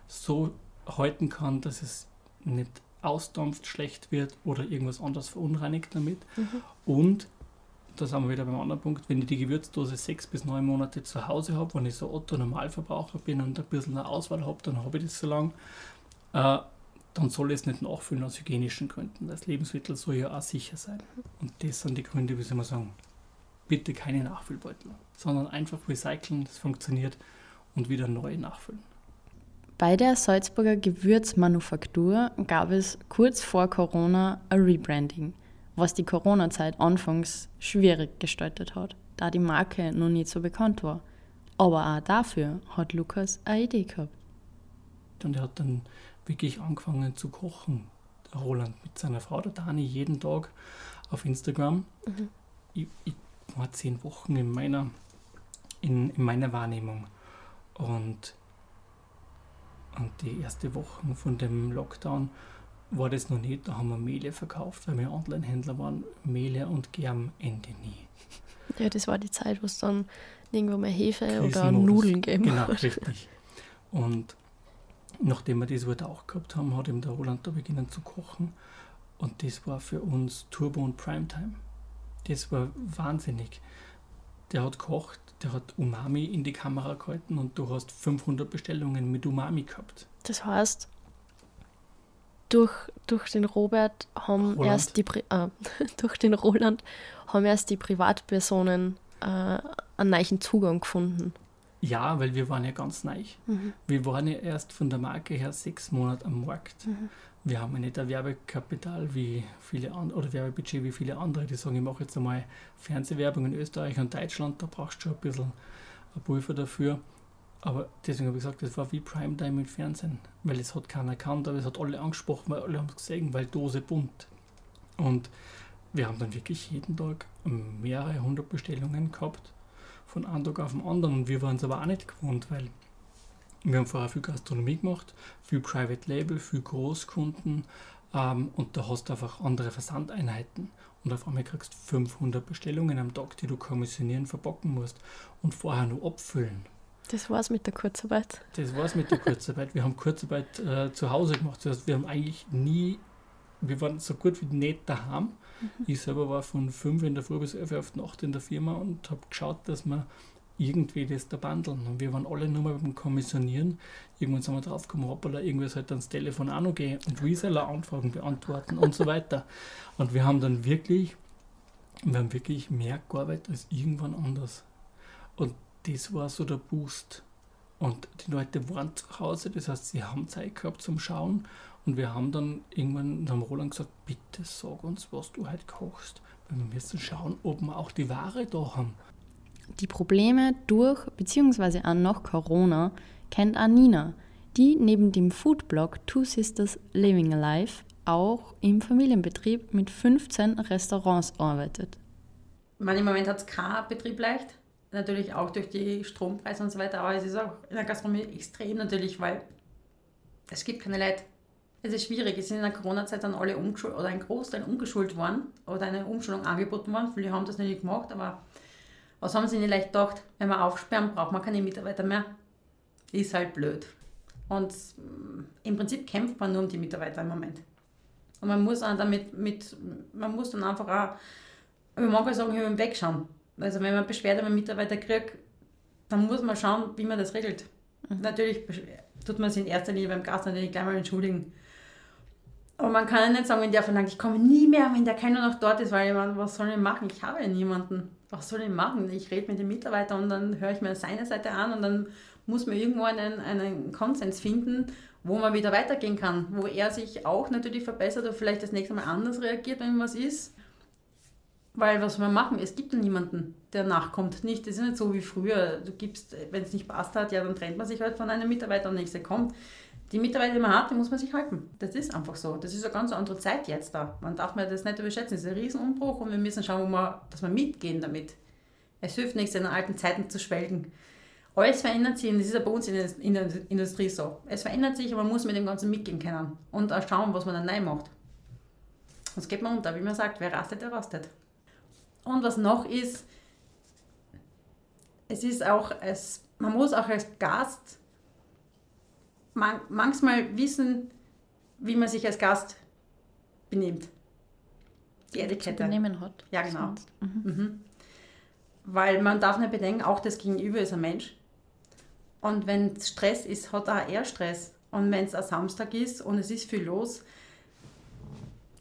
so halten kann, dass es nicht ausdampft, schlecht wird oder irgendwas anderes verunreinigt damit. Mhm. Und, da sind wir wieder beim anderen Punkt, wenn ich die Gewürzdose sechs bis neun Monate zu Hause habe, wenn ich so Otto-Normalverbraucher bin und ein bisschen eine Auswahl habe, dann habe ich das so lange, äh, dann soll ich es nicht nachfüllen aus hygienischen Gründen. Das Lebensmittel soll ja auch sicher sein. Und das sind die Gründe, wie soll man sagen, bitte keine Nachfüllbeutel, sondern einfach recyceln, das funktioniert und wieder neu nachfüllen. Bei der Salzburger Gewürzmanufaktur gab es kurz vor Corona ein Rebranding, was die Corona-Zeit anfangs schwierig gestaltet hat, da die Marke noch nicht so bekannt war. Aber auch dafür hat Lukas eine Idee gehabt. Und er hat dann wirklich angefangen zu kochen, der Roland, mit seiner Frau, der Dani, jeden Tag auf Instagram. Mhm. Ich, ich, war zehn Wochen in meiner, in, in meiner Wahrnehmung. Und und die erste Woche von dem Lockdown war das noch nicht. Da haben wir Mehle verkauft, weil wir Online-Händler waren. Mehle und Germ Ende nie. Ja, das war die Zeit, wo es dann irgendwo mehr Hefe oder Nudeln gegeben Genau, richtig. Und nachdem wir das Wort auch gehabt haben, hat eben der Roland da beginnen zu kochen. Und das war für uns Turbo und Primetime. Das war wahnsinnig. Der hat kocht, der hat Umami in die Kamera gehalten und du hast 500 Bestellungen mit Umami gehabt. Das heißt, durch, durch den Robert haben Roland. erst die äh, durch den Roland haben erst die Privatpersonen äh, einen neuen Zugang gefunden. Ja, weil wir waren ja ganz neu. Mhm. Wir waren ja erst von der Marke her sechs Monate am Markt. Mhm. Wir haben ja nicht ein Werbekapital wie viele andere oder Werbebudget wie viele andere, die sagen, ich mache jetzt einmal Fernsehwerbung in Österreich und Deutschland, da brauchst du schon ein bisschen ein Pulver dafür. Aber deswegen habe ich gesagt, das war wie Primetime mit Fernsehen, weil es hat keiner erkannt, aber es hat alle angesprochen, weil alle haben es gesehen, weil Dose bunt. Und wir haben dann wirklich jeden Tag mehrere hundert Bestellungen gehabt, von einem Tag auf den anderen. Und wir waren es aber auch nicht gewohnt, weil wir haben vorher viel Gastronomie gemacht, viel Private Label, viel Großkunden ähm, und da hast du einfach andere Versandeinheiten. Und auf einmal kriegst du 500 Bestellungen am Tag, die du kommissionieren, verpacken musst und vorher nur abfüllen. Das war's mit der Kurzarbeit. Das war's mit der Kurzarbeit. Wir haben Kurzarbeit äh, zu Hause gemacht. Das heißt, wir haben eigentlich nie, wir waren so gut wie nicht daheim. Mhm. Ich selber war von 5 in der Früh bis 11 auf Nacht in der Firma und habe geschaut, dass wir irgendwie das da bandeln. Und wir waren alle nur mal beim Kommissionieren. Irgendwann sind wir draufgekommen, hoppala, irgendwie sollte ans Telefon auch noch gehen und Reseller-Anfragen beantworten und so weiter. Und wir haben dann wirklich, wir haben wirklich mehr gearbeitet als irgendwann anders. Und das war so der Boost. Und die Leute waren zu Hause, das heißt, sie haben Zeit gehabt zum Schauen. Und wir haben dann irgendwann haben Roland gesagt, bitte sag uns, was du heute kochst. Weil wir müssen schauen, ob wir auch die Ware da haben. Die Probleme durch bzw. an noch Corona kennt Anina, die neben dem Foodblog Two Sisters Living Alive auch im Familienbetrieb mit 15 Restaurants arbeitet. Meine, Im Moment hat es kein Betrieb leicht, natürlich auch durch die Strompreise und so weiter, aber es ist auch in der Gastronomie extrem natürlich, weil es gibt keine Leute. Es ist schwierig. Es sind in der Corona-Zeit dann alle umgeschult oder ein Großteil umgeschult worden oder eine Umschulung angeboten worden. Viele haben das nicht gemacht, aber was haben sie nicht leicht gedacht? Wenn wir aufsperren, braucht man keine Mitarbeiter mehr. Ist halt blöd. Und mm, im Prinzip kämpft man nur um die Mitarbeiter im Moment. Und man muss dann damit mit, man muss dann einfach auch, man mag sagen, über den Weg schauen. Also wenn man Beschwerde über einen Mitarbeiter kriegt, dann muss man schauen, wie man das regelt. Mhm. Natürlich tut man sich in erster Linie beim Gast natürlich gleich mal entschuldigen. Aber man kann ja nicht sagen, wenn der verlangt, ich komme nie mehr, wenn der keiner noch dort ist, weil ich meine, was soll ich machen? Ich habe ja niemanden. Was soll ich machen? Ich rede mit dem Mitarbeiter und dann höre ich mir seine Seite an und dann muss man irgendwo einen, einen Konsens finden, wo man wieder weitergehen kann, wo er sich auch natürlich verbessert oder vielleicht das nächste Mal anders reagiert, wenn was ist. Weil was wir machen, es gibt niemanden, der nachkommt. Nicht, das ist nicht so wie früher. Du gibst, wenn es nicht passt hat, ja, dann trennt man sich halt von einem Mitarbeiter und der nächste kommt. Die Mitarbeiter, die man hat, die muss man sich halten. Das ist einfach so. Das ist eine ganz andere Zeit jetzt da. Man darf mir das nicht überschätzen. Das ist ein Riesenumbruch und wir müssen schauen, wir, dass wir mitgehen damit. Es hilft nichts, in den alten Zeiten zu schwelgen. Alles verändert sich und das ist ja bei uns in der Industrie so. Es verändert sich, aber man muss mit dem Ganzen mitgehen können und auch schauen, was man dann neu macht. Sonst geht man unter. Wie man sagt, wer rastet, der rastet. Und was noch ist, es ist auch, es, man muss auch als Gast man, manchmal wissen, wie man sich als Gast benimmt. Die Etikette. Benehmen hat. Ja, genau. Mhm. Mhm. Weil man darf nicht bedenken, auch das Gegenüber ist ein Mensch. Und wenn Stress ist, hat auch er Stress. Und wenn es ein Samstag ist und es ist viel los,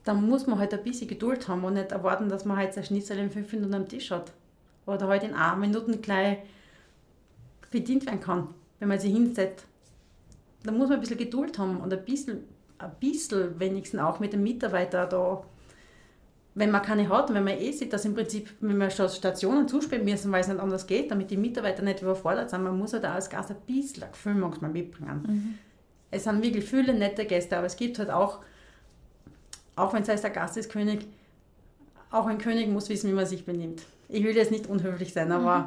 dann muss man halt ein bisschen Geduld haben und nicht erwarten, dass man halt sein Schnitzel in fünf Minuten am Tisch hat. Oder halt in acht Minuten gleich bedient werden kann, wenn man sich hinsetzt. Da muss man ein bisschen Geduld haben und ein bisschen, ein bisschen wenigstens auch mit dem Mitarbeiter da. Wenn man keine hat und wenn man eh sieht, dass im Prinzip, wenn wir Stationen zuspielen müssen, weil es nicht anders geht, damit die Mitarbeiter nicht überfordert sind, man muss halt auch als Gast ein bisschen Gefühl manchmal mitbringen. Mhm. Es sind wirklich viele nette Gäste, aber es gibt halt auch auch wenn es heißt, der Gast ist König, auch ein König muss wissen, wie man sich benimmt. Ich will jetzt nicht unhöflich sein, aber mhm.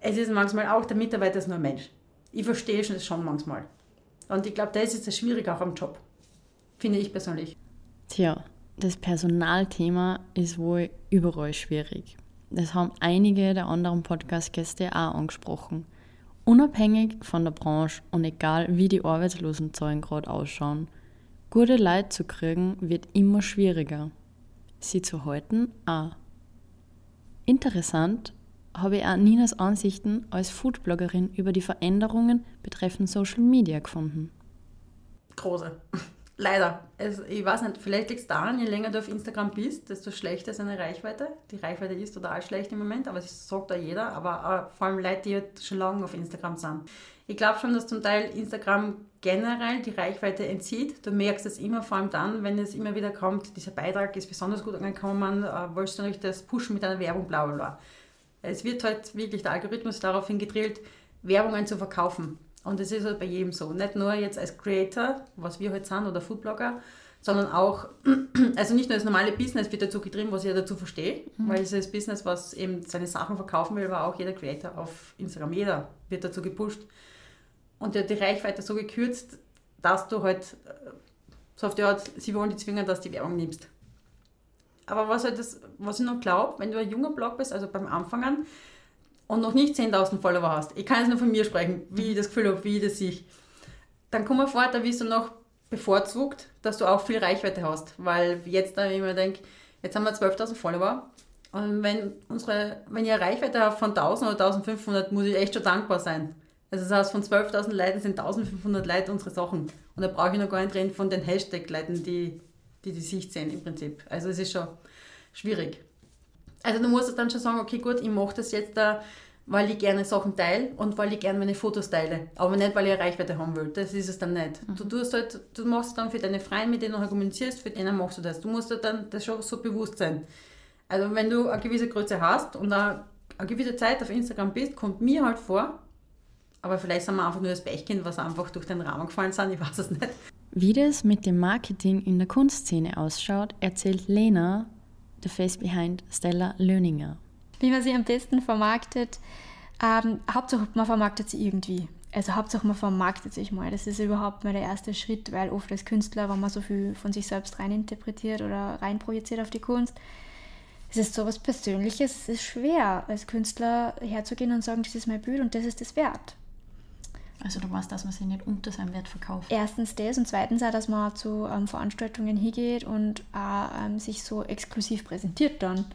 es ist manchmal auch, der Mitarbeiter ist nur ein Mensch. Ich verstehe das schon manchmal. Und ich glaube, das ist das Schwierige auch am Job. Finde ich persönlich. Tja, das Personalthema ist wohl überall schwierig. Das haben einige der anderen Podcast-Gäste auch angesprochen. Unabhängig von der Branche und egal wie die Arbeitslosenzahlen gerade ausschauen, Gute Leute zu kriegen wird immer schwieriger. Sie zu halten auch. Interessant habe ich auch Ninas Ansichten als Foodbloggerin über die Veränderungen betreffend Social Media gefunden. Große. Leider. Also ich weiß nicht, vielleicht liegt es daran, je länger du auf Instagram bist, desto schlechter ist eine Reichweite. Die Reichweite ist total schlecht im Moment, aber das sagt da jeder. Aber vor allem Leute, die halt schon lange auf Instagram sind. Ich glaube schon, dass zum Teil Instagram generell die Reichweite entzieht. Du merkst es immer, vor allem dann, wenn es immer wieder kommt, dieser Beitrag ist besonders gut angekommen, äh, wolltest du natürlich das pushen mit einer Werbung, bla bla bla. Es wird halt wirklich der Algorithmus daraufhin gedrillt, Werbungen zu verkaufen. Und das ist halt bei jedem so. Nicht nur jetzt als Creator, was wir halt sind, oder Foodblogger, sondern auch, also nicht nur das normale Business wird dazu getrieben, was ich dazu verstehe, mhm. weil es ist das Business, was eben seine Sachen verkaufen will, aber auch jeder Creator auf Instagram, jeder wird dazu gepusht und die Reichweite so gekürzt, dass du halt äh, so auf die Art, sie wollen dich zwingen, dass du die Werbung nimmst. Aber was, halt das, was ich noch glaube, wenn du ein junger Blog bist, also beim Anfang an, und noch nicht 10.000 Follower hast, ich kann jetzt nur von mir sprechen, wie ich das Gefühl habe, wie ich das sehe, dann komm mal vor, da wirst du noch bevorzugt, dass du auch viel Reichweite hast. Weil jetzt da immer denke, jetzt haben wir 12.000 Follower und wenn, unsere, wenn ich eine Reichweite habe von 1.000 oder 1.500, muss ich echt schon dankbar sein. Also das heißt, von 12.000 Leuten sind 1.500 Leute unsere Sachen. Und da brauche ich noch gar nicht reden von den Hashtag-Leuten, die, die die Sicht sehen im Prinzip. Also es ist schon schwierig. Also du musst dann schon sagen, okay gut, ich mache das jetzt da, weil ich gerne Sachen teile und weil ich gerne meine Fotos teile. Aber nicht, weil ich eine Reichweite haben will. Das ist es dann nicht. Mhm. Du tust halt, du machst dann für deine Freunde, mit denen du kommunizierst, für denen machst du das. Du musst halt dann das schon so bewusst sein. Also wenn du eine gewisse Größe hast und eine, eine gewisse Zeit auf Instagram bist, kommt mir halt vor, aber vielleicht sind wir einfach nur das Pechkind, was einfach durch den Rahmen gefallen sind, ich weiß es nicht. Wie das mit dem Marketing in der Kunstszene ausschaut, erzählt Lena, the face behind Stella Löninger. Wie man sie am besten vermarktet, ähm, Hauptsache man vermarktet sie irgendwie. also Hauptsache man vermarktet sich mal. Das ist überhaupt mal der erste Schritt, weil oft als Künstler, wenn man so viel von sich selbst reininterpretiert oder reinprojiziert auf die Kunst, es ist so was Persönliches, es ist schwer, als Künstler herzugehen und sagen, das ist mein Bild und das ist das Wert. Also du weißt, dass man sich nicht unter seinem Wert verkauft. Erstens das und zweitens auch, dass man zu ähm, Veranstaltungen hingeht und auch, ähm, sich so exklusiv präsentiert dann.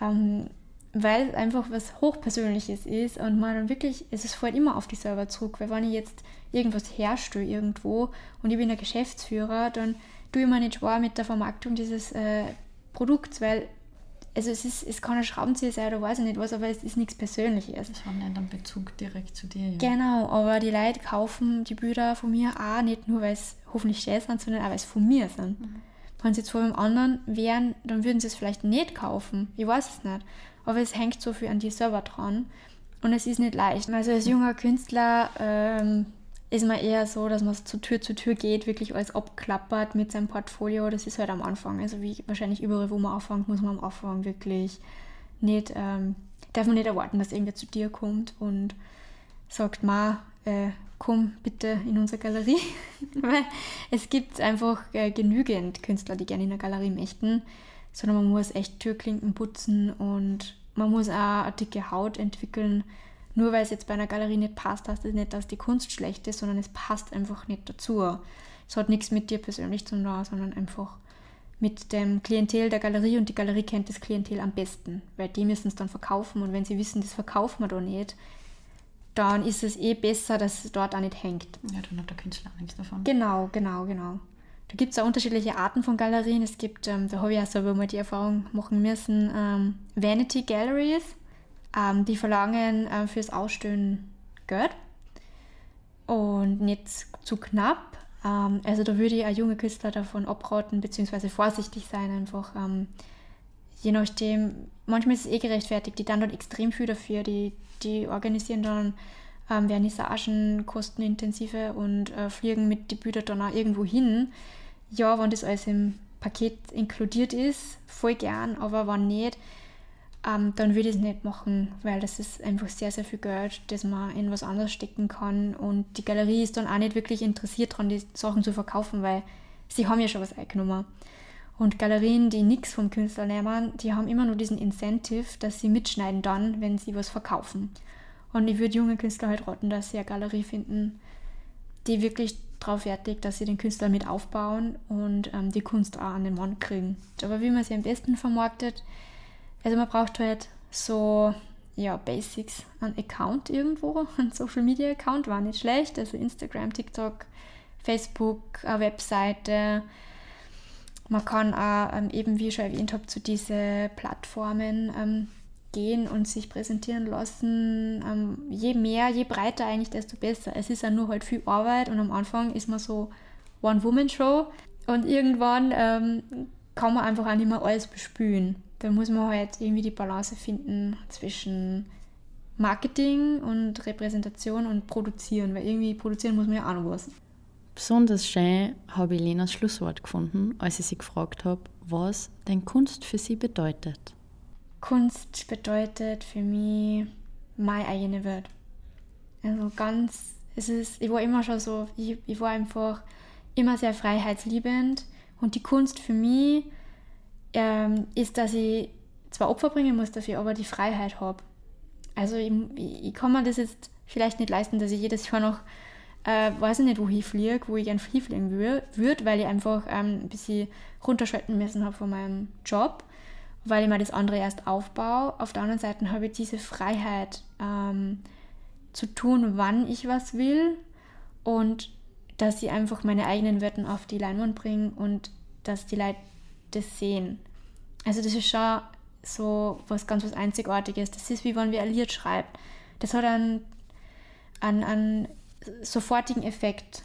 Ähm, weil es einfach was Hochpersönliches ist und man dann wirklich, es ist fällt immer auf die Server zurück, weil wenn ich jetzt irgendwas herstelle irgendwo und ich bin der Geschäftsführer, dann tue ich mir nicht schwer mit der Vermarktung dieses äh, Produkts, weil also es, ist, es kann ein Schraubenzieher sein oder weiß ich nicht was, aber es ist nichts Persönliches. Es hat nicht einen Bezug direkt zu dir. Ja. Genau, aber die Leute kaufen die Bilder von mir auch nicht nur, weil es hoffentlich schön sind, sondern auch, weil es von mir sind. Mhm. Wenn sie jetzt vor einem anderen wären, dann würden sie es vielleicht nicht kaufen. Ich weiß es nicht. Aber es hängt so viel an die Server dran. Und es ist nicht leicht. Also als junger Künstler ähm, ist man eher so, dass man zu Tür zu Tür geht, wirklich alles abklappert mit seinem Portfolio. Das ist halt am Anfang. Also wie wahrscheinlich überall, wo man anfängt, muss man am Anfang wirklich nicht, ähm, darf man nicht erwarten, dass irgendwer zu dir kommt und sagt, ma, äh, komm bitte in unsere Galerie. Weil es gibt einfach äh, genügend Künstler, die gerne in der Galerie möchten, sondern man muss echt Türklinken putzen und man muss auch eine dicke Haut entwickeln, nur weil es jetzt bei einer Galerie nicht passt, heißt das nicht, dass die Kunst schlecht ist, sondern es passt einfach nicht dazu. Es hat nichts mit dir persönlich zu tun, sondern einfach mit dem Klientel der Galerie und die Galerie kennt das Klientel am besten, weil die müssen es dann verkaufen und wenn sie wissen, das verkaufen wir da nicht, dann ist es eh besser, dass es dort auch nicht hängt. Ja, dann hat der Künstler auch nichts davon. Genau, genau, genau. Da gibt es auch unterschiedliche Arten von Galerien. Es gibt, ähm, da habe ich auch selber mal die Erfahrung machen müssen, ähm, Vanity Galleries. Ähm, die verlangen äh, fürs Ausstellen Geld und nicht zu knapp. Ähm, also da würde ich auch junge Künstler davon abraten, beziehungsweise vorsichtig sein einfach. Ähm, je nachdem, manchmal ist es eh gerechtfertigt, die dann dort extrem viel dafür, die, die organisieren dann ähm, Vernissagen, kostenintensive und äh, fliegen mit die Bücher dann auch irgendwo hin. Ja, wenn das alles im Paket inkludiert ist, voll gern, aber wenn nicht, ähm, dann würde ich es nicht machen, weil das ist einfach sehr, sehr viel Geld, das man in was anderes stecken kann. Und die Galerie ist dann auch nicht wirklich interessiert daran, die Sachen zu verkaufen, weil sie haben ja schon was eingenommen. Und Galerien, die nichts vom Künstler nehmen, die haben immer nur diesen Incentive, dass sie mitschneiden dann, wenn sie was verkaufen. Und ich würde junge Künstler halt raten, dass sie eine Galerie finden, die wirklich darauf fertigt, dass sie den Künstler mit aufbauen und ähm, die Kunst auch an den Mann kriegen. Aber wie man sie am besten vermarktet, also man braucht halt so ja, Basics, ein Account irgendwo, ein Social Media Account war nicht schlecht, also Instagram, TikTok, Facebook, eine Webseite. Man kann auch ähm, eben, wie ich schon erwähnt habe, zu diesen Plattformen ähm, gehen und sich präsentieren lassen. Ähm, je mehr, je breiter eigentlich, desto besser. Es ist ja nur halt viel Arbeit und am Anfang ist man so One-Woman-Show und irgendwann ähm, kann man einfach auch nicht mehr alles bespülen da muss man halt irgendwie die Balance finden zwischen Marketing und Repräsentation und Produzieren, weil irgendwie produzieren muss man ja auch noch was. Besonders schön habe ich Lenas Schlusswort gefunden, als ich sie gefragt habe, was denn Kunst für sie bedeutet. Kunst bedeutet für mich meine eigene Welt. Also ganz, es ist, ich war immer schon so, ich, ich war einfach immer sehr freiheitsliebend und die Kunst für mich ähm, ist, dass ich zwar Opfer bringen muss dafür, aber die Freiheit habe. Also ich, ich, kann mir das jetzt vielleicht nicht leisten, dass ich jedes Jahr noch, äh, weiß ich nicht, wo ich fliege, wo ich gerne hinfliegen würde, weil ich einfach ähm, ein bisschen runterschalten müssen habe von meinem Job, weil ich mir das andere erst aufbaue. Auf der anderen Seite habe ich diese Freiheit ähm, zu tun, wann ich was will und dass ich einfach meine eigenen Werten auf die Leinwand bringe und dass die Leute das sehen. Also das ist schon so was ganz was Einzigartiges. Das ist wie wenn wir ein Lied schreibt. Das hat einen, einen, einen sofortigen Effekt.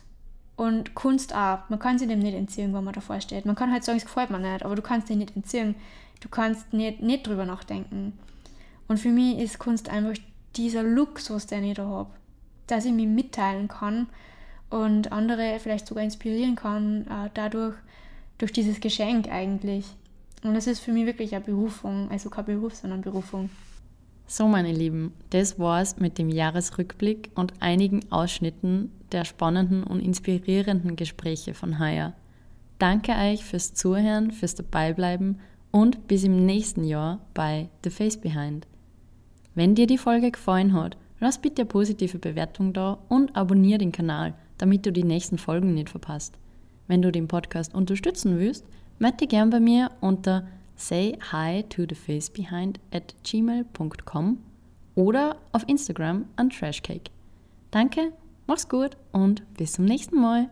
Und Kunst auch. Man kann sich dem nicht entziehen, wenn man davor steht. Man kann halt sagen, es gefällt mir nicht, aber du kannst dich nicht entziehen. Du kannst nicht, nicht drüber nachdenken. Und für mich ist Kunst einfach dieser Luxus, den ich da habe. Dass ich mich mitteilen kann und andere vielleicht sogar inspirieren kann, äh, dadurch, durch dieses Geschenk eigentlich. Und das ist für mich wirklich eine Berufung, also kein Beruf, sondern Berufung. So, meine Lieben, das war's mit dem Jahresrückblick und einigen Ausschnitten der spannenden und inspirierenden Gespräche von heuer. Danke euch fürs Zuhören, fürs Dabeibleiben und bis im nächsten Jahr bei The Face Behind. Wenn dir die Folge gefallen hat, lass bitte eine positive Bewertung da und abonniere den Kanal, damit du die nächsten Folgen nicht verpasst. Wenn du den Podcast unterstützen willst, melde dich gern bei mir unter say hi to the face behind at gmail.com oder auf Instagram an Trashcake. Danke, mach's gut und bis zum nächsten Mal.